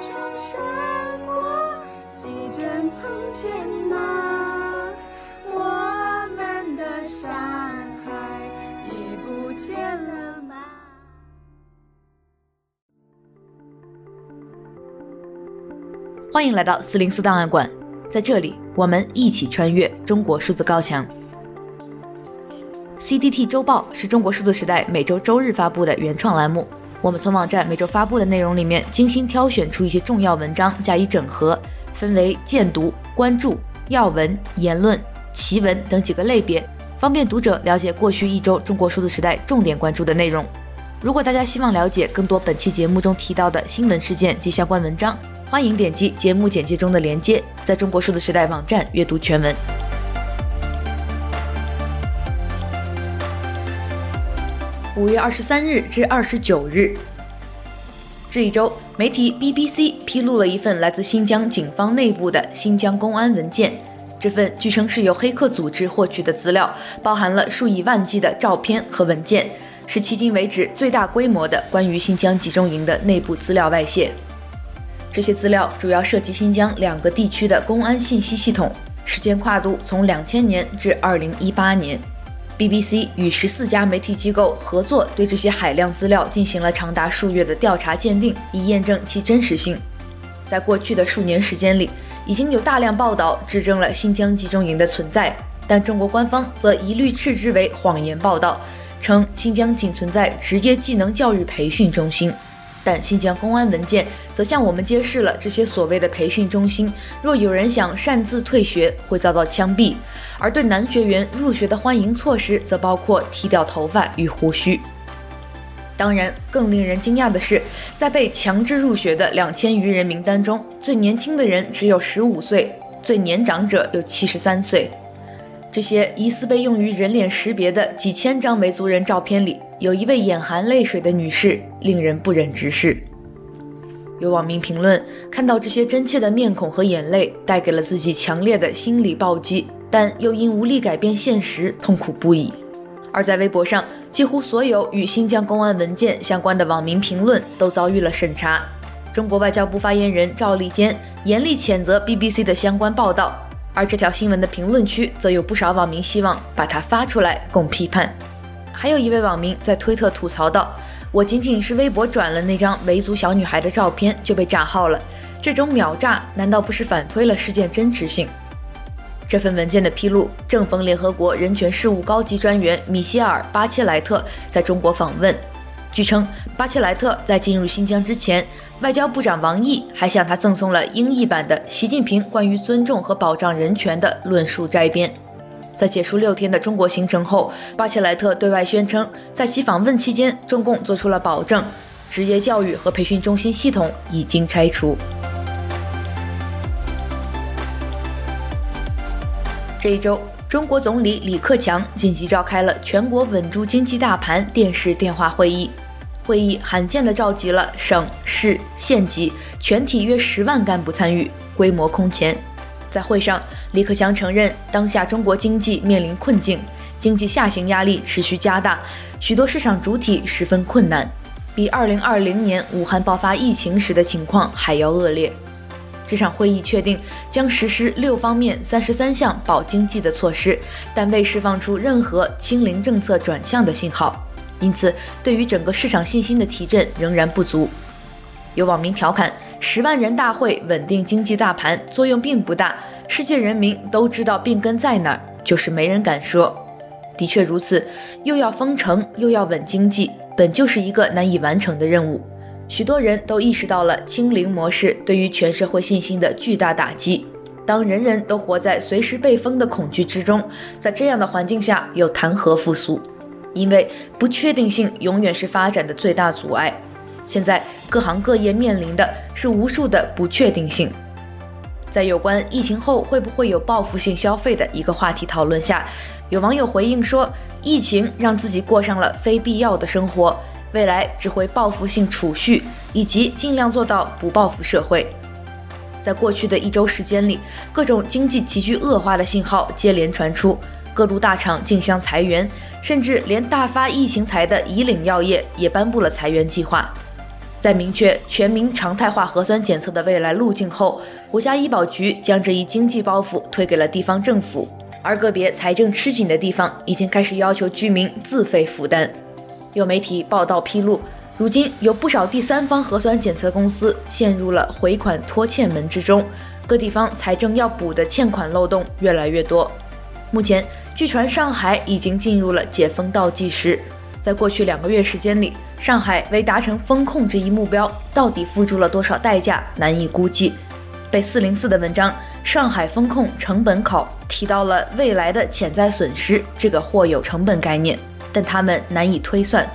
中闪过，几帧从前那，我们的山海已不见了吗？欢迎来到四零四档案馆，在这里，我们一起穿越中国数字高墙。CDT 周报是中国数字时代每周周日发布的原创栏目。我们从网站每周发布的内容里面精心挑选出一些重要文章加以整合，分为荐读、关注、要闻、言论、奇闻等几个类别，方便读者了解过去一周中国数字时代重点关注的内容。如果大家希望了解更多本期节目中提到的新闻事件及相关文章，欢迎点击节目简介中的链接，在中国数字时代网站阅读全文。五月二十三日至二十九日，这一周，媒体 BBC 披露了一份来自新疆警方内部的新疆公安文件。这份据称是由黑客组织获取的资料，包含了数以万计的照片和文件，是迄今为止最大规模的关于新疆集中营的内部资料外泄。这些资料主要涉及新疆两个地区的公安信息系统，时间跨度从两千年至二零一八年。BBC 与十四家媒体机构合作，对这些海量资料进行了长达数月的调查鉴定，以验证其真实性。在过去的数年时间里，已经有大量报道指证了新疆集中营的存在，但中国官方则一律斥之为谎言报道，称新疆仅存在职业技能教育培训中心。但新疆公安文件则向我们揭示了这些所谓的培训中心，若有人想擅自退学，会遭到枪毙；而对男学员入学的欢迎措施，则包括剃掉头发与胡须。当然，更令人惊讶的是，在被强制入学的两千余人名单中，最年轻的人只有十五岁，最年长者有七十三岁。这些疑似被用于人脸识别的几千张维族人照片里，有一位眼含泪水的女士，令人不忍直视。有网民评论，看到这些真切的面孔和眼泪，带给了自己强烈的心理暴击，但又因无力改变现实，痛苦不已。而在微博上，几乎所有与新疆公安文件相关的网民评论都遭遇了审查。中国外交部发言人赵立坚严厉谴责 BBC 的相关报道。而这条新闻的评论区则有不少网民希望把它发出来供批判。还有一位网民在推特吐槽道：“我仅仅是微博转了那张维族小女孩的照片就被炸号了，这种秒炸难道不是反推了事件真实性？”这份文件的披露正逢联合国人权事务高级专员米歇尔·巴切莱特在中国访问。据称，巴切莱特在进入新疆之前，外交部长王毅还向他赠送了英译版的习近平关于尊重和保障人权的论述摘编。在结束六天的中国行程后，巴切莱特对外宣称，在其访问期间，中共做出了保证，职业教育和培训中心系统已经拆除。这一周，中国总理李克强紧急召开了全国稳住经济大盘电视电话会议。会议罕见地召集了省市县级全体约十万干部参与，规模空前。在会上，李克强承认当下中国经济面临困境，经济下行压力持续加大，许多市场主体十分困难，比2020年武汉爆发疫情时的情况还要恶劣。这场会议确定将实施六方面三十三项保经济的措施，但未释放出任何清零政策转向的信号。因此，对于整个市场信心的提振仍然不足。有网民调侃：“十万人大会稳定经济大盘作用并不大，世界人民都知道病根在哪儿，就是没人敢说。”的确如此，又要封城又要稳经济，本就是一个难以完成的任务。许多人都意识到了清零模式对于全社会信心的巨大打击。当人人都活在随时被封的恐惧之中，在这样的环境下，又谈何复苏？因为不确定性永远是发展的最大阻碍。现在各行各业面临的是无数的不确定性。在有关疫情后会不会有报复性消费的一个话题讨论下，有网友回应说：“疫情让自己过上了非必要的生活，未来只会报复性储蓄，以及尽量做到不报复社会。”在过去的一周时间里，各种经济急剧恶化的信号接连传出。各路大厂竞相裁员，甚至连大发疫情财的以岭药业也颁布了裁员计划。在明确全民常态化核酸检测的未来路径后，国家医保局将这一经济包袱推给了地方政府，而个别财政吃紧的地方已经开始要求居民自费负担。有媒体报道披露，如今有不少第三方核酸检测公司陷入了回款拖欠门之中，各地方财政要补的欠款漏洞越来越多。目前，据传上海已经进入了解封倒计时。在过去两个月时间里，上海为达成封控这一目标，到底付出了多少代价，难以估计。被四零四的文章《上海封控成本考》提到了未来的潜在损失这个或有成本概念，但他们难以推算。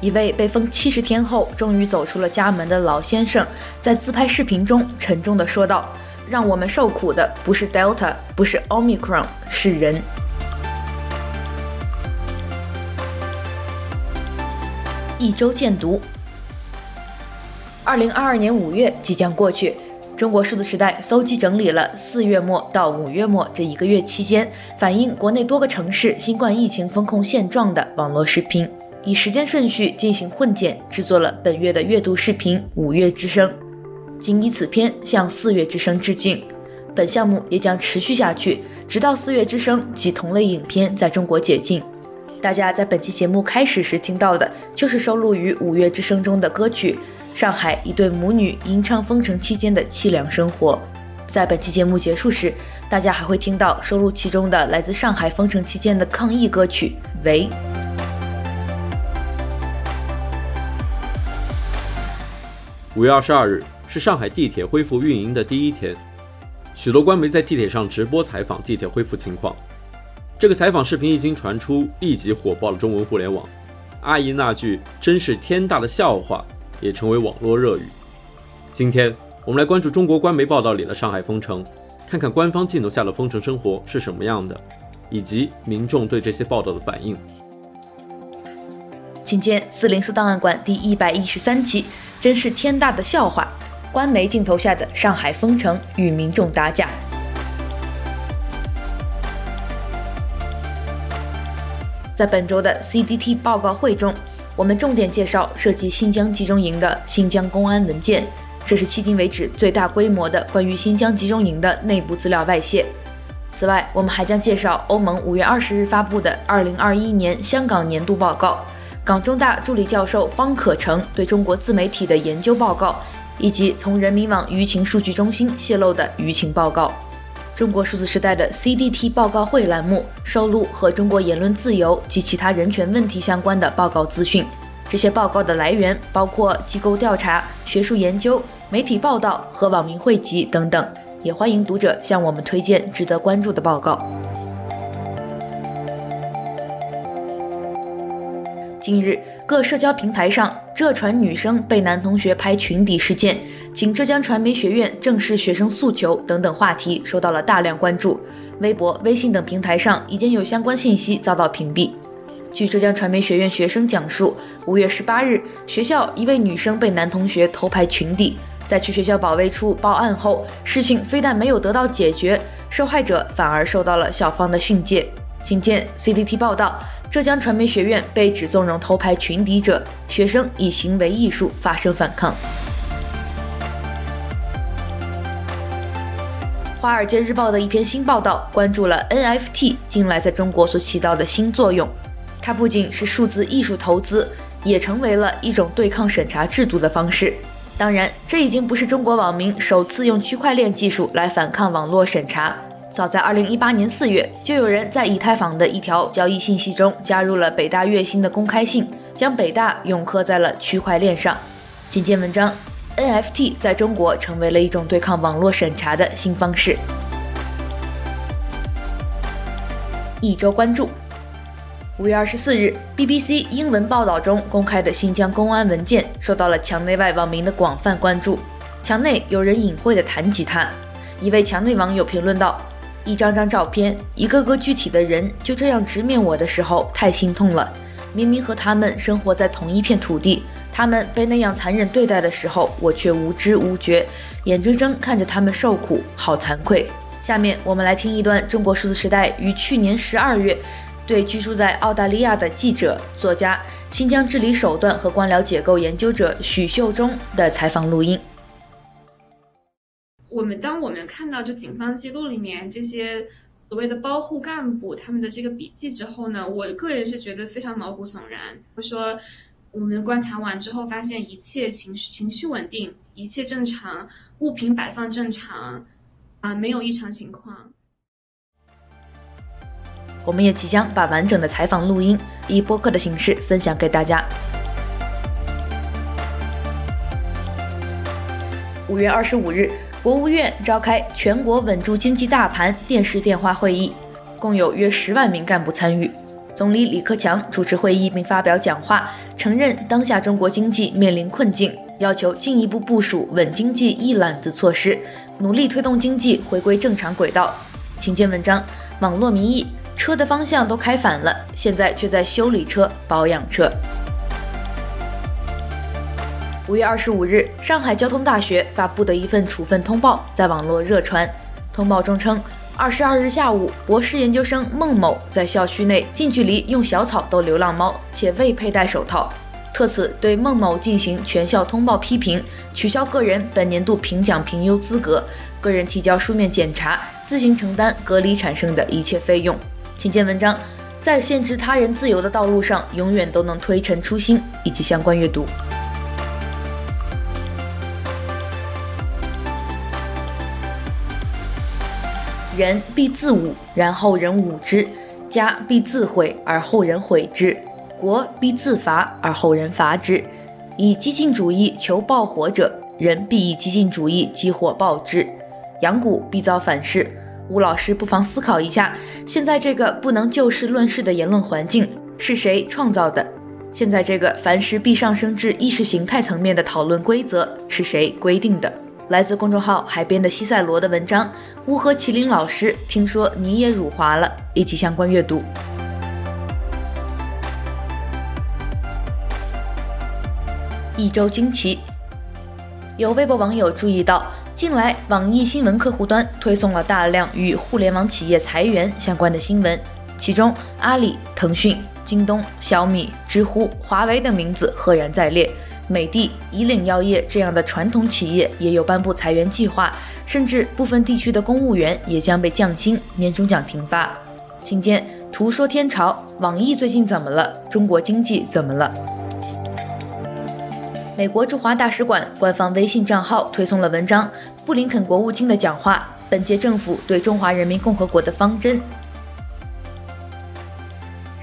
一位被封七十天后终于走出了家门的老先生，在自拍视频中沉重地说道：“让我们受苦的不是 Delta，不是 Omicron，是人。”一周见读。二零二二年五月即将过去，中国数字时代搜集整理了四月末到五月末这一个月期间反映国内多个城市新冠疫情风控现状的网络视频，以时间顺序进行混剪，制作了本月的月度视频《五月之声》，仅以此片向四月之声致敬。本项目也将持续下去，直到四月之声及同类影片在中国解禁。大家在本期节目开始时听到的，就是收录于《五月之声》中的歌曲《上海一对母女吟唱封城期间的凄凉生活》。在本期节目结束时，大家还会听到收录其中的来自上海封城期间的抗议歌曲《喂》。五月二十二日是上海地铁恢复运营的第一天，许多官媒在地铁上直播采访地铁恢复情况。这个采访视频一经传出，立即火爆了中文互联网。阿姨那句“真是天大的笑话”也成为网络热语。今天我们来关注中国官媒报道里的上海封城，看看官方镜头下的封城生活是什么样的，以及民众对这些报道的反应。请见四零四档案馆第一百一十三期，真是天大的笑话，官媒镜头下的上海封城与民众打架。在本周的 CDT 报告会中，我们重点介绍涉及新疆集中营的新疆公安文件，这是迄今为止最大规模的关于新疆集中营的内部资料外泄。此外，我们还将介绍欧盟五月二十日发布的二零二一年香港年度报告，港中大助理教授方可成对中国自媒体的研究报告，以及从人民网舆情数据中心泄露的舆情报告。中国数字时代的 CDT 报告会栏目收录和中国言论自由及其他人权问题相关的报告资讯。这些报告的来源包括机构调查、学术研究、媒体报道和网民汇集等等。也欢迎读者向我们推荐值得关注的报告。近日，各社交平台上浙传女生被男同学拍裙底事件，请浙江传媒学院正视学生诉求等等话题受到了大量关注。微博、微信等平台上已经有相关信息遭到屏蔽。据浙江传媒学院学生讲述，五月十八日，学校一位女生被男同学偷拍裙底，在去学校保卫处报案后，事情非但没有得到解决，受害者反而受到了校方的训诫。请见 CDT 报道。浙江传媒学院被指纵容偷拍群底者，学生以行为艺术发声反抗。《华尔街日报》的一篇新报道关注了 NFT 近来在中国所起到的新作用。它不仅是数字艺术投资，也成为了一种对抗审查制度的方式。当然，这已经不是中国网民首次用区块链技术来反抗网络审查。早在二零一八年四月，就有人在以太坊的一条交易信息中加入了北大月薪的公开信，将北大永刻在了区块链上。简介文章：NFT 在中国成为了一种对抗网络审查的新方式。一周关注：五月二十四日，BBC 英文报道中公开的新疆公安文件受到了墙内外网民的广泛关注。墙内有人隐晦地谈及它，一位墙内网友评论道。一张张照片，一个个具体的人就这样直面我的时候，太心痛了。明明和他们生活在同一片土地，他们被那样残忍对待的时候，我却无知无觉，眼睁睁看着他们受苦，好惭愧。下面我们来听一段中国数字时代于去年十二月对居住在澳大利亚的记者、作家、新疆治理手段和官僚结构研究者许秀中的采访录音。当我们看到就警方记录里面这些所谓的包护干部他们的这个笔记之后呢，我个人是觉得非常毛骨悚然。我说我们观察完之后发现一切情绪情绪稳定，一切正常，物品摆放正常，啊，没有异常情况。我们也即将把完整的采访录音以播客的形式分享给大家。五月二十五日。国务院召开全国稳住经济大盘电视电话会议，共有约十万名干部参与。总理李克强主持会议并发表讲话，承认当下中国经济面临困境，要求进一步部署稳经济一揽子措施，努力推动经济回归正常轨道。请见文章。网络民意：车的方向都开反了，现在却在修理车、保养车。五月二十五日，上海交通大学发布的一份处分通报在网络热传。通报中称，二十二日下午，博士研究生孟某在校区内近距离用小草逗流浪猫，且未佩戴手套，特此对孟某进行全校通报批评，取消个人本年度评奖评优资格，个人提交书面检查，自行承担隔离产生的一切费用。请见文章，在限制他人自由的道路上，永远都能推陈出新，以及相关阅读。人必自侮，然后人侮之；家必自毁，而后人毁之；国必自伐，而后人伐之。以激进主义求报火者，人必以激进主义激火报之。阳谷必遭反噬。吴老师不妨思考一下：现在这个不能就事论事的言论环境是谁创造的？现在这个凡事必上升至意识形态层面的讨论规则是谁规定的？来自公众号海边的西塞罗的文章，乌合麒麟老师，听说你也辱华了，以及相关阅读。一周惊奇，有微博网友注意到，近来网易新闻客户端推送了大量与互联网企业裁员相关的新闻，其中阿里、腾讯、京东、小米、知乎、华为的名字赫然在列。美的、以岭药业这样的传统企业也有颁布裁员计划，甚至部分地区的公务员也将被降薪、年终奖停发。请见图说天朝，网易最近怎么了？中国经济怎么了？美国驻华大使馆官方微信账号推送了文章，布林肯国务卿的讲话，本届政府对中华人民共和国的方针。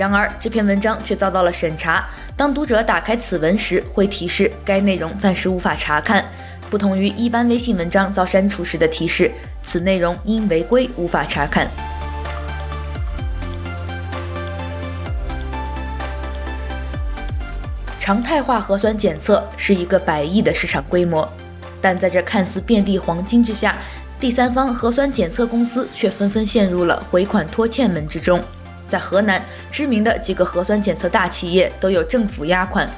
然而，这篇文章却遭到了审查。当读者打开此文时，会提示该内容暂时无法查看，不同于一般微信文章遭删除时的提示，此内容因违规无法查看。常态化核酸检测是一个百亿的市场规模，但在这看似遍地黄金之下，第三方核酸检测公司却纷纷陷入了回款拖欠门之中。在河南，知名的几个核酸检测大企业都有政府压款，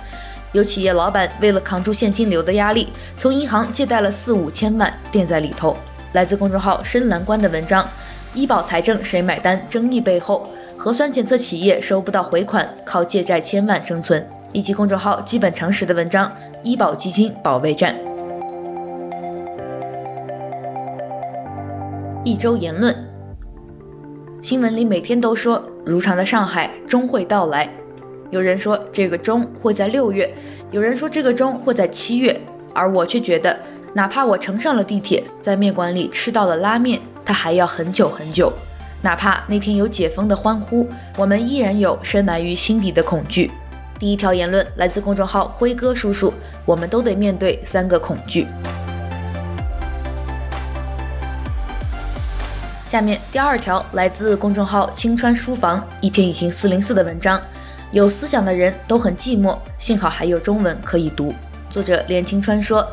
有企业老板为了扛住现金流的压力，从银行借贷了四五千万垫在里头。来自公众号深蓝观的文章：医保财政谁买单？争议背后，核酸检测企业收不到回款，靠借债千万生存。以及公众号基本常识的文章：医保基金保卫战。一周言论，新闻里每天都说。如常的上海终会到来，有人说这个终会在六月，有人说这个终会在七月，而我却觉得，哪怕我乘上了地铁，在面馆里吃到了拉面，它还要很久很久。哪怕那天有解封的欢呼，我们依然有深埋于心底的恐惧。第一条言论来自公众号辉哥叔叔，我们都得面对三个恐惧。下面第二条来自公众号青川书房，一篇已经四零四的文章。有思想的人都很寂寞，幸好还有中文可以读。作者连青川说，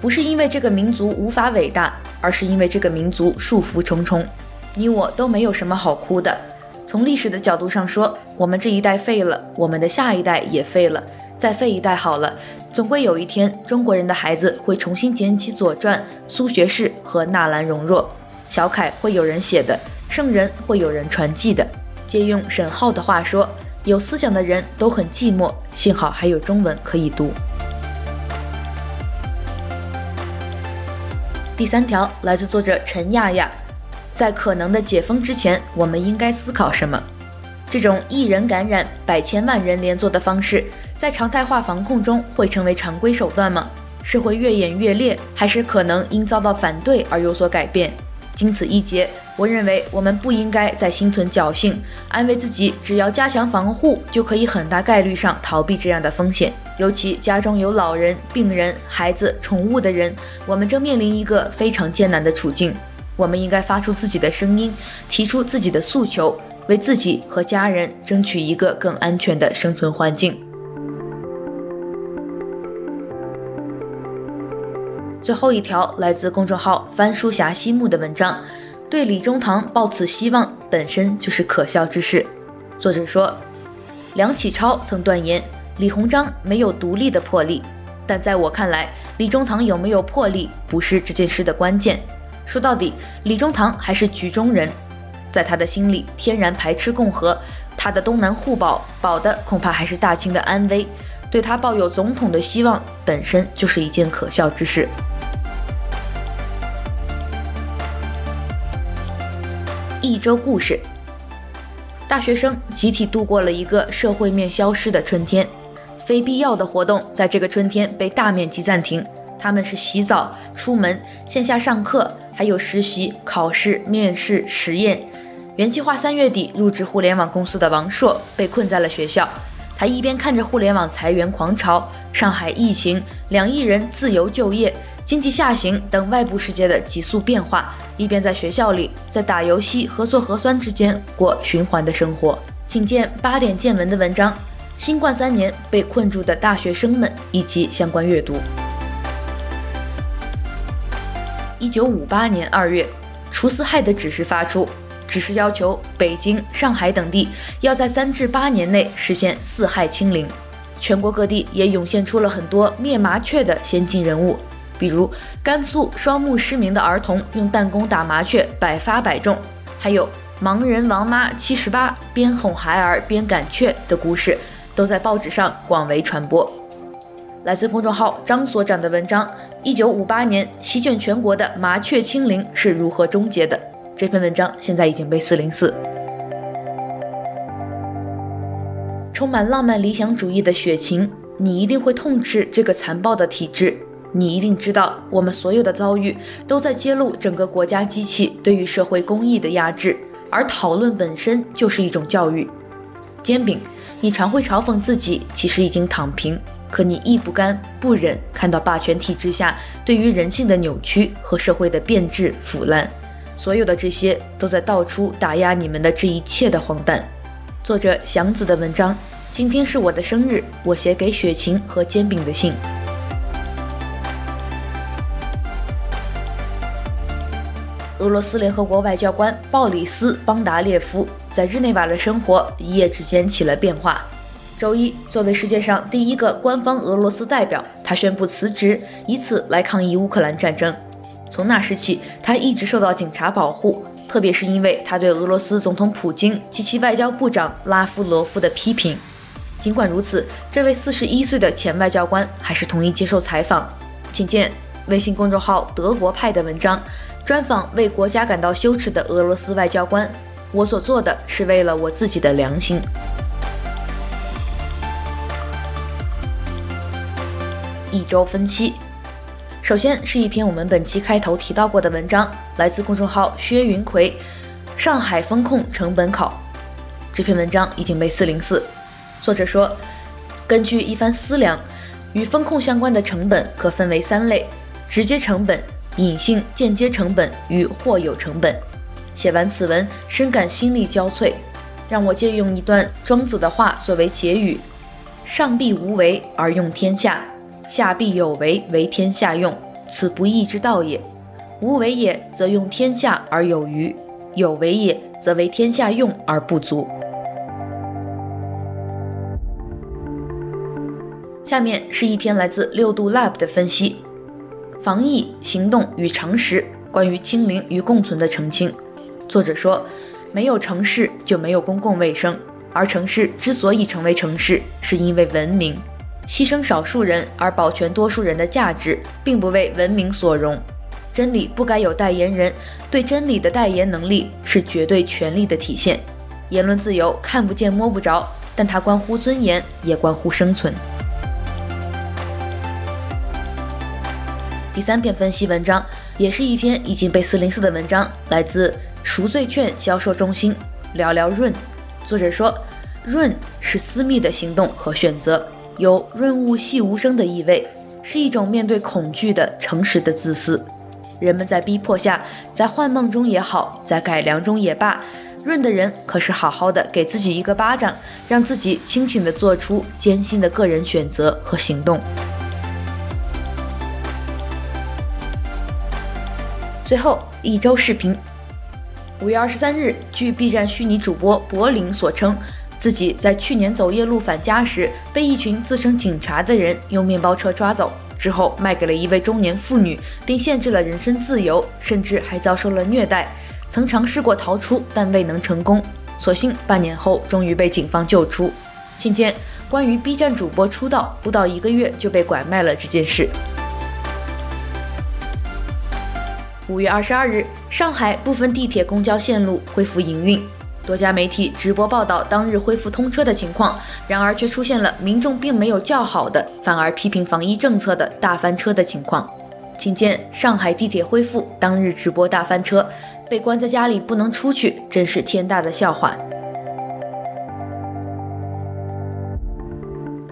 不是因为这个民族无法伟大，而是因为这个民族束缚重重。你我都没有什么好哭的。从历史的角度上说，我们这一代废了，我们的下一代也废了，再废一代好了，总会有一天，中国人的孩子会重新捡起《左传》、苏学士和纳兰容若。小楷会有人写的，圣人会有人传记的。借用沈浩的话说，有思想的人都很寂寞，幸好还有中文可以读。第三条来自作者陈亚亚，在可能的解封之前，我们应该思考什么？这种一人感染百千万人连坐的方式，在常态化防控中会成为常规手段吗？是会越演越烈，还是可能因遭到反对而有所改变？经此一劫，我认为我们不应该再心存侥幸，安慰自己只要加强防护就可以很大概率上逃避这样的风险。尤其家中有老人、病人、孩子、宠物的人，我们正面临一个非常艰难的处境。我们应该发出自己的声音，提出自己的诉求，为自己和家人争取一个更安全的生存环境。最后一条来自公众号“翻书侠西木”的文章，对李中堂抱此希望本身就是可笑之事。作者说，梁启超曾断言李鸿章没有独立的魄力，但在我看来，李中堂有没有魄力不是这件事的关键。说到底，李中堂还是局中人，在他的心里天然排斥共和，他的东南互保保的恐怕还是大清的安危，对他抱有总统的希望本身就是一件可笑之事。一周故事：大学生集体度过了一个社会面消失的春天，非必要的活动在这个春天被大面积暂停。他们是洗澡、出门、线下上课，还有实习、考试、面试、实验。原计划三月底入职互联网公司的王硕被困在了学校。他一边看着互联网裁员狂潮、上海疫情、两亿人自由就业、经济下行等外部世界的急速变化。一边在学校里，在打游戏和做核酸之间过循环的生活。请见八点见闻的文章：新冠三年被困住的大学生们以及相关阅读。一九五八年二月，除四害的指示发出，指示要求北京、上海等地要在三至八年内实现四害清零。全国各地也涌现出了很多灭麻雀的先进人物。比如甘肃双目失明的儿童用弹弓打麻雀，百发百中；还有盲人王妈七十八边哄孩儿边赶雀的故事，都在报纸上广为传播。来自公众号张所长的文章《一九五八年席卷全国的麻雀清零是如何终结的》，这篇文章现在已经被四零四。充满浪漫理想主义的雪晴，你一定会痛斥这个残暴的体制。你一定知道，我们所有的遭遇都在揭露整个国家机器对于社会公益的压制，而讨论本身就是一种教育。煎饼，你常会嘲讽自己其实已经躺平，可你亦不甘不忍看到霸权体制下对于人性的扭曲和社会的变质腐烂，所有的这些都在道出打压你们的这一切的荒诞。作者祥子的文章，今天是我的生日，我写给雪晴和煎饼的信。俄罗斯联合国外交官鲍里斯·邦达列夫在日内瓦的生活一夜之间起了变化。周一，作为世界上第一个官方俄罗斯代表，他宣布辞职，以此来抗议乌克兰战争。从那时起，他一直受到警察保护，特别是因为他对俄罗斯总统普京及其外交部长拉夫罗夫的批评。尽管如此，这位四十一岁的前外交官还是同意接受采访。请见微信公众号“德国派”的文章。专访为国家感到羞耻的俄罗斯外交官，我所做的是为了我自己的良心。一周分期，首先是一篇我们本期开头提到过的文章，来自公众号薛云奎，《上海风控成本考》。这篇文章已经被四零四。作者说，根据一番思量，与风控相关的成本可分为三类：直接成本。隐性间接成本与或有成本。写完此文，深感心力交瘁。让我借用一段庄子的话作为结语：上必无为而用天下，下必有为为天下用，此不义之道也。无为也，则用天下而有余；有为也，则为天下用而不足。下面是一篇来自六度 Lab 的分析。防疫行动与常识，关于清零与共存的澄清。作者说，没有城市就没有公共卫生，而城市之所以成为城市，是因为文明。牺牲少数人而保全多数人的价值，并不为文明所容。真理不该有代言人，对真理的代言能力是绝对权力的体现。言论自由看不见摸不着，但它关乎尊严，也关乎生存。第三篇分析文章也是一篇已经被四零四的文章，来自赎罪券销售中心。聊聊润，作者说，润是私密的行动和选择，有润物细无声的意味，是一种面对恐惧的诚实的自私。人们在逼迫下，在幻梦中也好，在改良中也罢，润的人可是好好的给自己一个巴掌，让自己清醒地做出艰辛的个人选择和行动。最后一周视频，五月二十三日，据 B 站虚拟主播柏林所称，自己在去年走夜路返家时，被一群自称警察的人用面包车抓走，之后卖给了一位中年妇女，并限制了人身自由，甚至还遭受了虐待。曾尝试过逃出，但未能成功。所幸半年后，终于被警方救出。请见关于 B 站主播出道不到一个月就被拐卖了这件事。五月二十二日，上海部分地铁公交线路恢复营运，多家媒体直播报道当日恢复通车的情况。然而，却出现了民众并没有叫好的，反而批评防疫政策的大翻车的情况。请见上海地铁恢复当日直播大翻车，被关在家里不能出去，真是天大的笑话。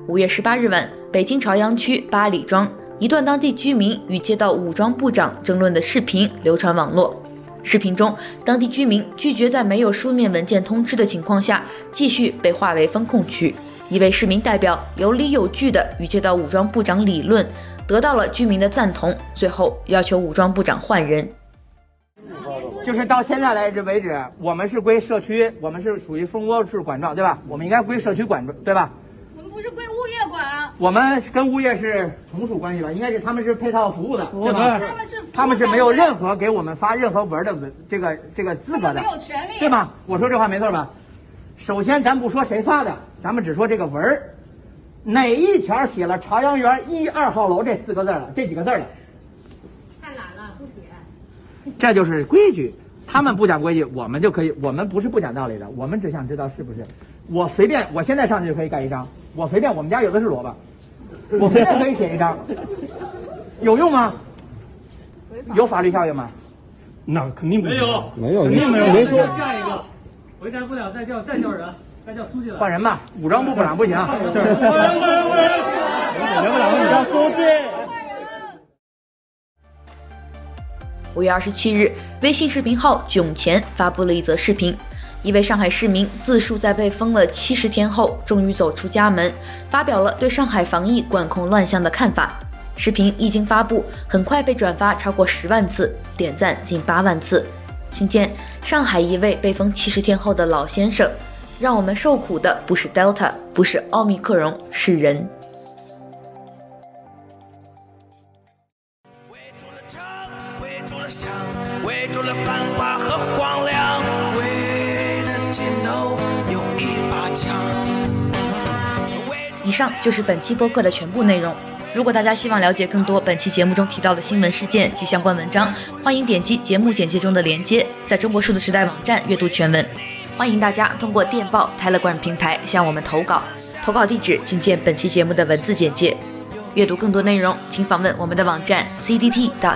五月十八日晚，北京朝阳区八里庄。一段当地居民与街道武装部长争论的视频流传网络。视频中，当地居民拒绝在没有书面文件通知的情况下继续被划为封控区。一位市民代表有理有据地与街道武装部长理论，得到了居民的赞同，最后要求武装部长换人。就是到现在来为止，我们是归社区，我们是属于蜂窝式管状，对吧？我们应该归社区管，对吧？我们不是归我们跟物业是从属关系吧？应该是他们是配套服务的，对吧？他们是他们是没有任何给我们发任何文的文这个这个资格的，没有权利，对吗？我说这话没错吧？首先，咱不说谁发的，咱们只说这个文儿哪一条写了朝阳园一二号楼这四个字了，这几个字了？太懒了，不写。这就是规矩，他们不讲规矩，我们就可以，我们不是不讲道理的，我们只想知道是不是。我随便，我现在上去就可以盖一张。我随便，我们家有的是萝卜，我随便可以写一张，有用吗？有法律效应吗？那肯定没有，没有，肯定没有。没说下一个，回答不了再叫再叫人，再叫书记来。换人吧，武装部部长不行。换人，换人，换人，换人。人部长，你叫书记。五月二十七日，微信视频号囧钱发布了一则视频。一位上海市民自述在被封了七十天后，终于走出家门，发表了对上海防疫管控乱象的看法。视频一经发布，很快被转发超过十万次，点赞近八万次。请见上海一位被封七十天后的老先生：“让我们受苦的不是 Delta，不是奥密克戎，是人。”上就是本期播客的全部内容。如果大家希望了解更多本期节目中提到的新闻事件及相关文章，欢迎点击节目简介中的链接，在中国数字时代网站阅读全文。欢迎大家通过电报 Telegram 平台向我们投稿，投稿地址请见本期节目的文字简介。阅读更多内容，请访问我们的网站 cdt.media。